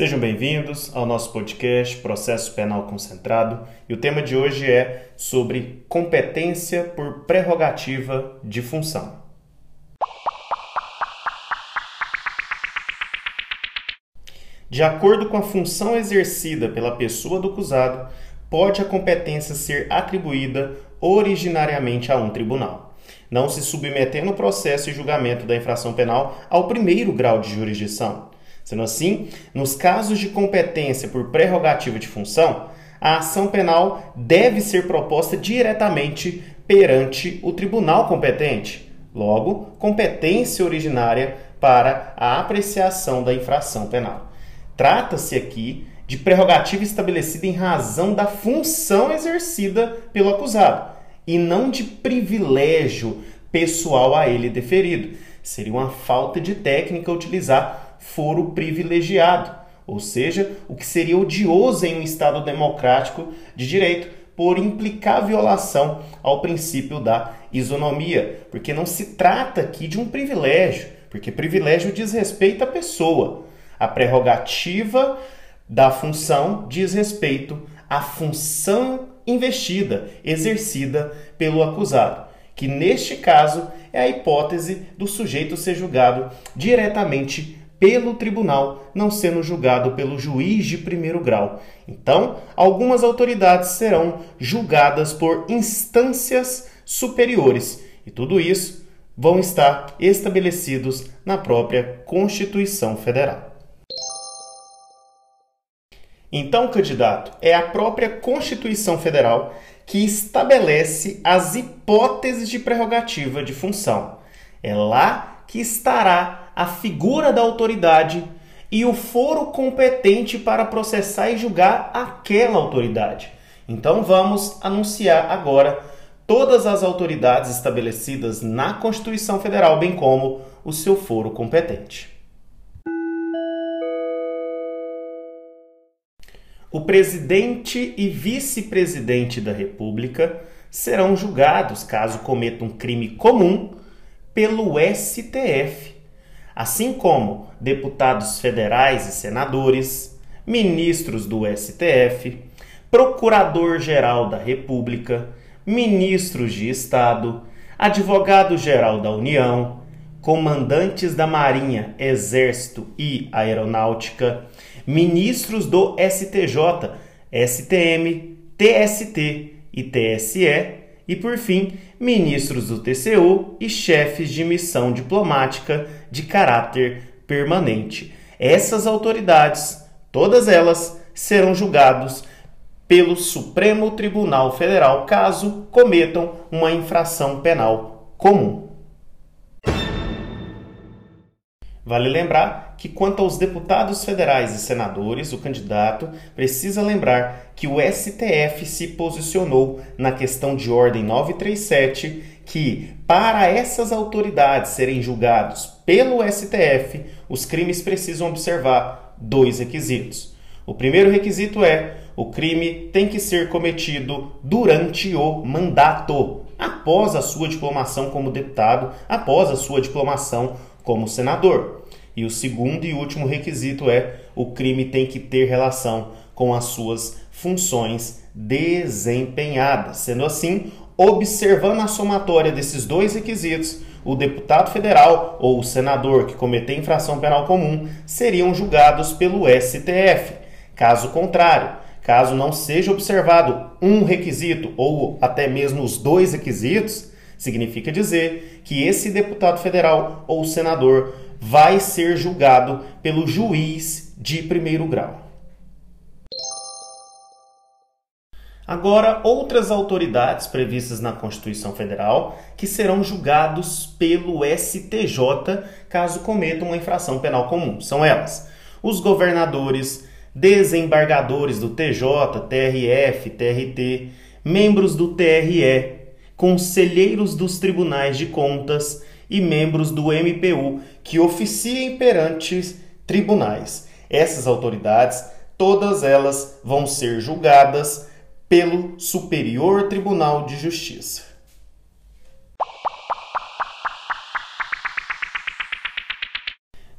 Sejam bem-vindos ao nosso podcast Processo Penal Concentrado e o tema de hoje é sobre competência por prerrogativa de função. De acordo com a função exercida pela pessoa do acusado, pode a competência ser atribuída originariamente a um tribunal, não se submetendo o processo e julgamento da infração penal ao primeiro grau de jurisdição. Sendo assim, nos casos de competência por prerrogativa de função, a ação penal deve ser proposta diretamente perante o tribunal competente. Logo, competência originária para a apreciação da infração penal. Trata-se aqui de prerrogativa estabelecida em razão da função exercida pelo acusado e não de privilégio pessoal a ele deferido. Seria uma falta de técnica utilizar foro privilegiado, ou seja, o que seria odioso em um Estado democrático de direito, por implicar violação ao princípio da isonomia, porque não se trata aqui de um privilégio, porque privilégio diz respeito à pessoa. A prerrogativa da função diz respeito à função investida, exercida pelo acusado, que neste caso é a hipótese do sujeito ser julgado diretamente pelo tribunal, não sendo julgado pelo juiz de primeiro grau. Então, algumas autoridades serão julgadas por instâncias superiores, e tudo isso vão estar estabelecidos na própria Constituição Federal. Então, candidato, é a própria Constituição Federal que estabelece as hipóteses de prerrogativa de função. É lá que estará a figura da autoridade e o foro competente para processar e julgar aquela autoridade. Então vamos anunciar agora todas as autoridades estabelecidas na Constituição Federal, bem como o seu foro competente. o presidente e vice-presidente da República serão julgados, caso cometam um crime comum, pelo STF, assim como deputados federais e senadores, ministros do STF, procurador-geral da República, ministros de Estado, advogado-geral da União, comandantes da Marinha, Exército e Aeronáutica ministros do STJ, STM, TST e TSE, e por fim, ministros do TCU e chefes de missão diplomática de caráter permanente. Essas autoridades, todas elas, serão julgados pelo Supremo Tribunal Federal caso cometam uma infração penal comum. Vale lembrar que, quanto aos deputados federais e senadores, o candidato precisa lembrar que o STF se posicionou na questão de ordem 937 que, para essas autoridades serem julgados pelo STF, os crimes precisam observar dois requisitos. O primeiro requisito é o crime tem que ser cometido durante o mandato, após a sua diplomação como deputado, após a sua diplomação como senador. E o segundo e último requisito é o crime tem que ter relação com as suas funções desempenhadas. Sendo assim, observando a somatória desses dois requisitos, o deputado federal ou o senador que cometer infração penal comum seriam julgados pelo STF. Caso contrário, caso não seja observado um requisito ou até mesmo os dois requisitos, significa dizer que esse deputado federal ou senador vai ser julgado pelo juiz de primeiro grau. Agora, outras autoridades previstas na Constituição Federal que serão julgados pelo STJ caso cometam uma infração penal comum. São elas: os governadores, desembargadores do TJ, TRF, TRT, membros do TRE, conselheiros dos tribunais de contas e membros do MPU que oficiem perante tribunais. Essas autoridades, todas elas vão ser julgadas pelo Superior Tribunal de Justiça.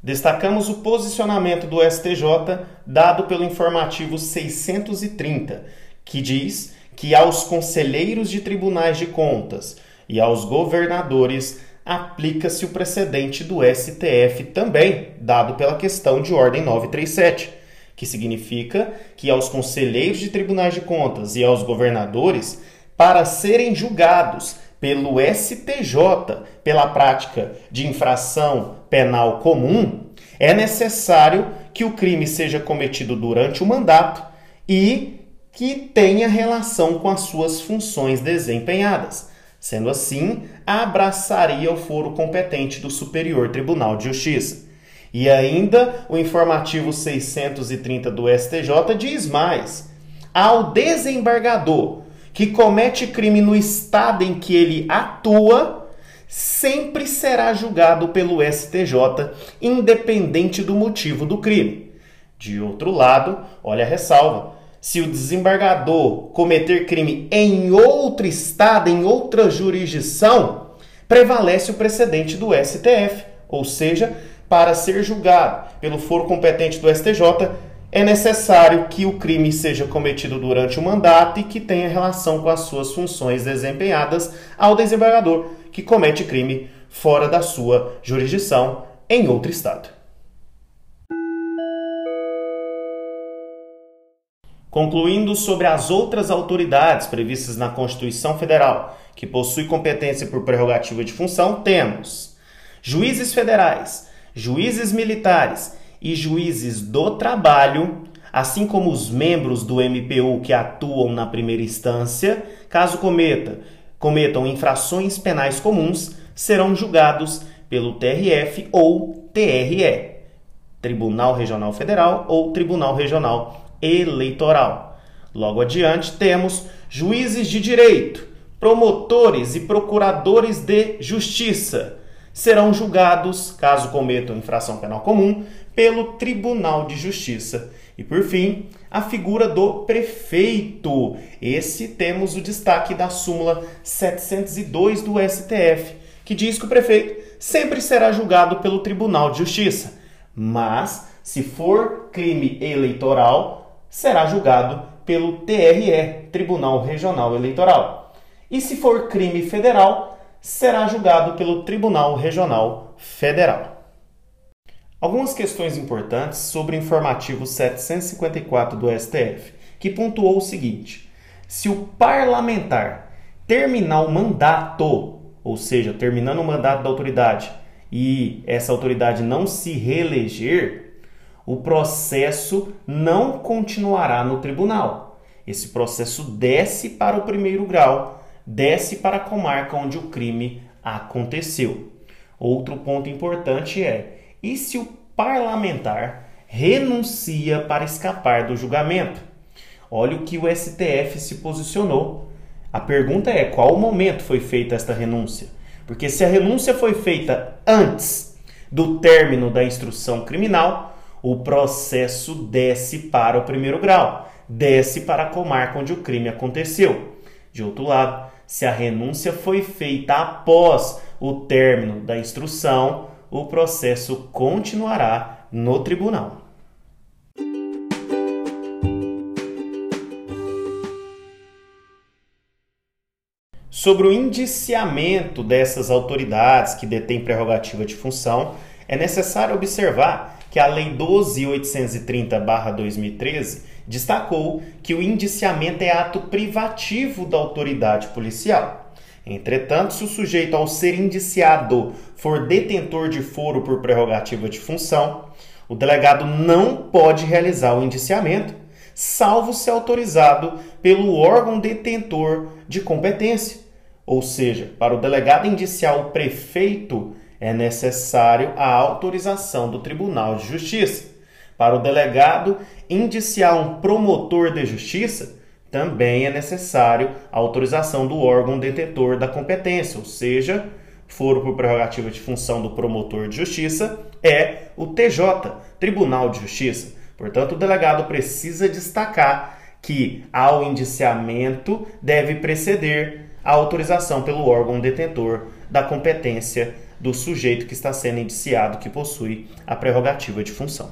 Destacamos o posicionamento do STJ dado pelo informativo 630, que diz que aos conselheiros de tribunais de contas e aos governadores aplica-se o precedente do STF também, dado pela questão de ordem 937, que significa que aos conselheiros de tribunais de contas e aos governadores, para serem julgados pelo STJ pela prática de infração penal comum, é necessário que o crime seja cometido durante o mandato e que tenha relação com as suas funções desempenhadas. Sendo assim, abraçaria o foro competente do Superior Tribunal de Justiça. E ainda o informativo 630 do STJ diz mais: ao desembargador que comete crime no estado em que ele atua, sempre será julgado pelo STJ, independente do motivo do crime. De outro lado, olha a ressalva: se o desembargador cometer crime em outro estado, em outra jurisdição, prevalece o precedente do STF, ou seja, para ser julgado pelo foro competente do STJ, é necessário que o crime seja cometido durante o mandato e que tenha relação com as suas funções desempenhadas ao desembargador que comete crime fora da sua jurisdição em outro estado. Concluindo sobre as outras autoridades previstas na Constituição Federal, que possui competência por prerrogativa de função, temos juízes federais, juízes militares e juízes do trabalho, assim como os membros do MPU que atuam na primeira instância, caso cometa, cometam infrações penais comuns, serão julgados pelo TRF ou TRE, Tribunal Regional Federal ou Tribunal Regional Eleitoral. Logo adiante, temos juízes de direito, promotores e procuradores de justiça. Serão julgados, caso cometam infração penal comum, pelo Tribunal de Justiça. E por fim, a figura do prefeito. Esse temos o destaque da súmula 702 do STF, que diz que o prefeito sempre será julgado pelo Tribunal de Justiça, mas se for crime eleitoral, será julgado pelo TRE, Tribunal Regional Eleitoral. E se for crime federal, será julgado pelo Tribunal Regional Federal. Algumas questões importantes sobre o informativo 754 do STF, que pontuou o seguinte: se o parlamentar terminar o mandato, ou seja, terminando o mandato da autoridade, e essa autoridade não se reeleger, o processo não continuará no tribunal. Esse processo desce para o primeiro grau, desce para a comarca onde o crime aconteceu. Outro ponto importante é e se o parlamentar renuncia para escapar do julgamento? Olha o que o STF se posicionou. A pergunta é: qual momento foi feita esta renúncia? Porque se a renúncia foi feita antes do término da instrução criminal, o processo desce para o primeiro grau, desce para a comarca onde o crime aconteceu. De outro lado, se a renúncia foi feita após o término da instrução, o processo continuará no tribunal. Sobre o indiciamento dessas autoridades que detêm prerrogativa de função, é necessário observar que a Lei 12.830-2013 destacou que o indiciamento é ato privativo da autoridade policial. Entretanto, se o sujeito, ao ser indiciado, for detentor de foro por prerrogativa de função, o delegado não pode realizar o indiciamento, salvo se autorizado pelo órgão detentor de competência. Ou seja, para o delegado indiciar o prefeito, é necessário a autorização do Tribunal de Justiça. Para o delegado indiciar um promotor de justiça, também é necessário a autorização do órgão detentor da competência, ou seja, foro por prerrogativa de função do promotor de justiça, é o TJ, Tribunal de Justiça. Portanto, o delegado precisa destacar que ao indiciamento deve preceder a autorização pelo órgão detentor da competência do sujeito que está sendo indiciado que possui a prerrogativa de função.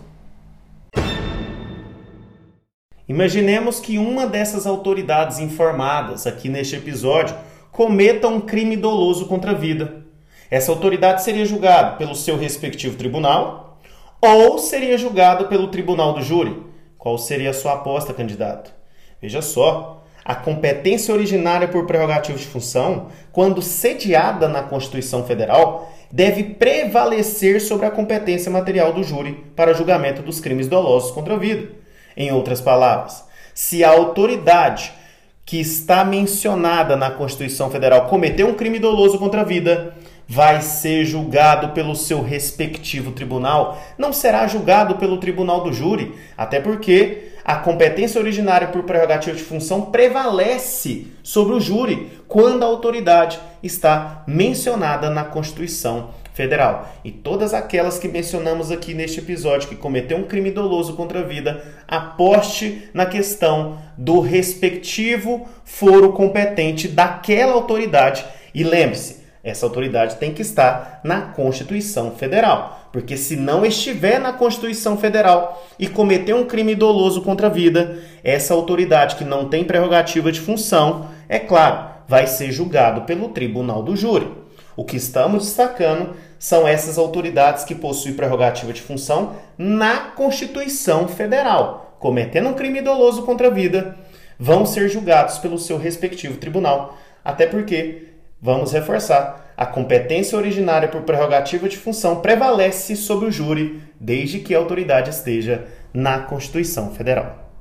Imaginemos que uma dessas autoridades informadas aqui neste episódio cometa um crime doloso contra a vida. Essa autoridade seria julgada pelo seu respectivo tribunal ou seria julgada pelo tribunal do júri. Qual seria a sua aposta, candidato? Veja só, a competência originária por prerrogativa de função, quando sediada na Constituição Federal, deve prevalecer sobre a competência material do júri para julgamento dos crimes dolosos contra a vida. Em outras palavras, se a autoridade que está mencionada na Constituição Federal cometeu um crime doloso contra a vida, vai ser julgado pelo seu respectivo tribunal, não será julgado pelo tribunal do júri, até porque a competência originária por prerrogativa de função prevalece sobre o júri quando a autoridade está mencionada na Constituição Federal. E todas aquelas que mencionamos aqui neste episódio que cometeu um crime doloso contra a vida, aposte na questão do respectivo foro competente daquela autoridade e lembre-se, essa autoridade tem que estar na Constituição Federal. Porque se não estiver na Constituição Federal e cometer um crime doloso contra a vida, essa autoridade que não tem prerrogativa de função, é claro, vai ser julgado pelo tribunal do júri. O que estamos destacando são essas autoridades que possuem prerrogativa de função na Constituição Federal. Cometendo um crime doloso contra a vida, vão ser julgados pelo seu respectivo tribunal. Até porque Vamos reforçar. A competência originária por prerrogativa de função prevalece sobre o júri, desde que a autoridade esteja na Constituição Federal.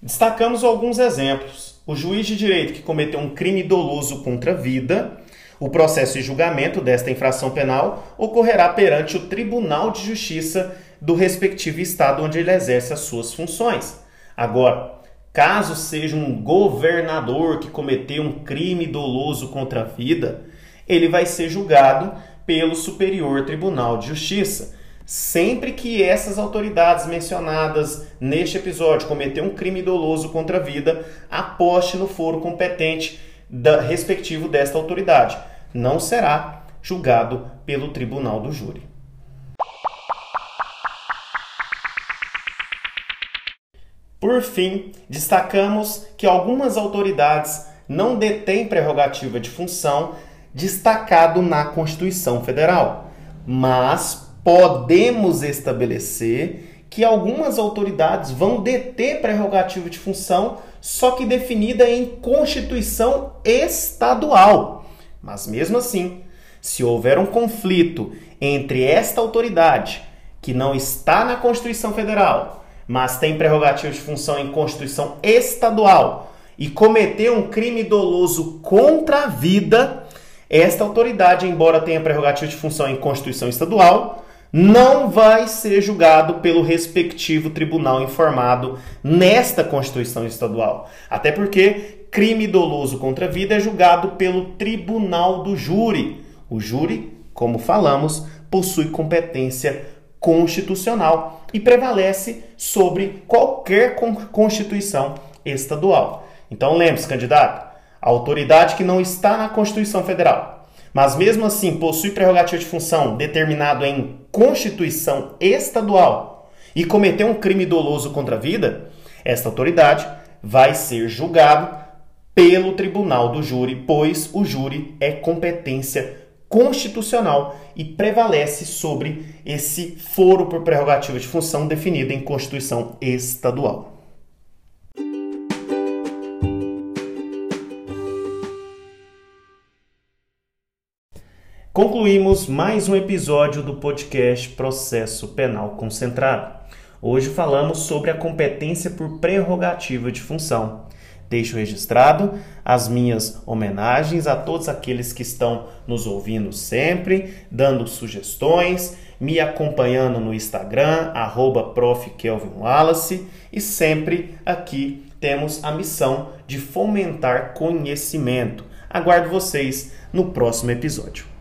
Destacamos alguns exemplos. O juiz de direito que cometeu um crime doloso contra a vida, o processo de julgamento desta infração penal ocorrerá perante o Tribunal de Justiça do respectivo estado onde ele exerce as suas funções. Agora, Caso seja um governador que cometeu um crime doloso contra a vida, ele vai ser julgado pelo Superior Tribunal de Justiça. Sempre que essas autoridades mencionadas neste episódio cometer um crime doloso contra a vida, aposte no foro competente da, respectivo desta autoridade. Não será julgado pelo Tribunal do Júri. Por fim, destacamos que algumas autoridades não detêm prerrogativa de função destacado na Constituição Federal, mas podemos estabelecer que algumas autoridades vão deter prerrogativa de função, só que definida em Constituição estadual. Mas mesmo assim, se houver um conflito entre esta autoridade, que não está na Constituição Federal, mas tem prerrogativa de função em Constituição estadual e cometeu um crime doloso contra a vida, esta autoridade, embora tenha prerrogativa de função em Constituição estadual, não vai ser julgado pelo respectivo tribunal informado nesta Constituição estadual. Até porque crime doloso contra a vida é julgado pelo tribunal do júri. O júri, como falamos, possui competência constitucional e prevalece sobre qualquer constituição estadual. Então lembre-se, candidato, a autoridade que não está na Constituição Federal, mas mesmo assim possui prerrogativa de função determinado em Constituição estadual e cometeu um crime doloso contra a vida, esta autoridade vai ser julgado pelo tribunal do júri, pois o júri é competência constitucional e prevalece sobre esse foro por prerrogativa de função definido em Constituição estadual. Concluímos mais um episódio do podcast Processo Penal Concentrado. Hoje falamos sobre a competência por prerrogativa de função. Deixo registrado as minhas homenagens a todos aqueles que estão nos ouvindo sempre, dando sugestões, me acompanhando no Instagram, arroba e sempre aqui temos a missão de fomentar conhecimento. Aguardo vocês no próximo episódio.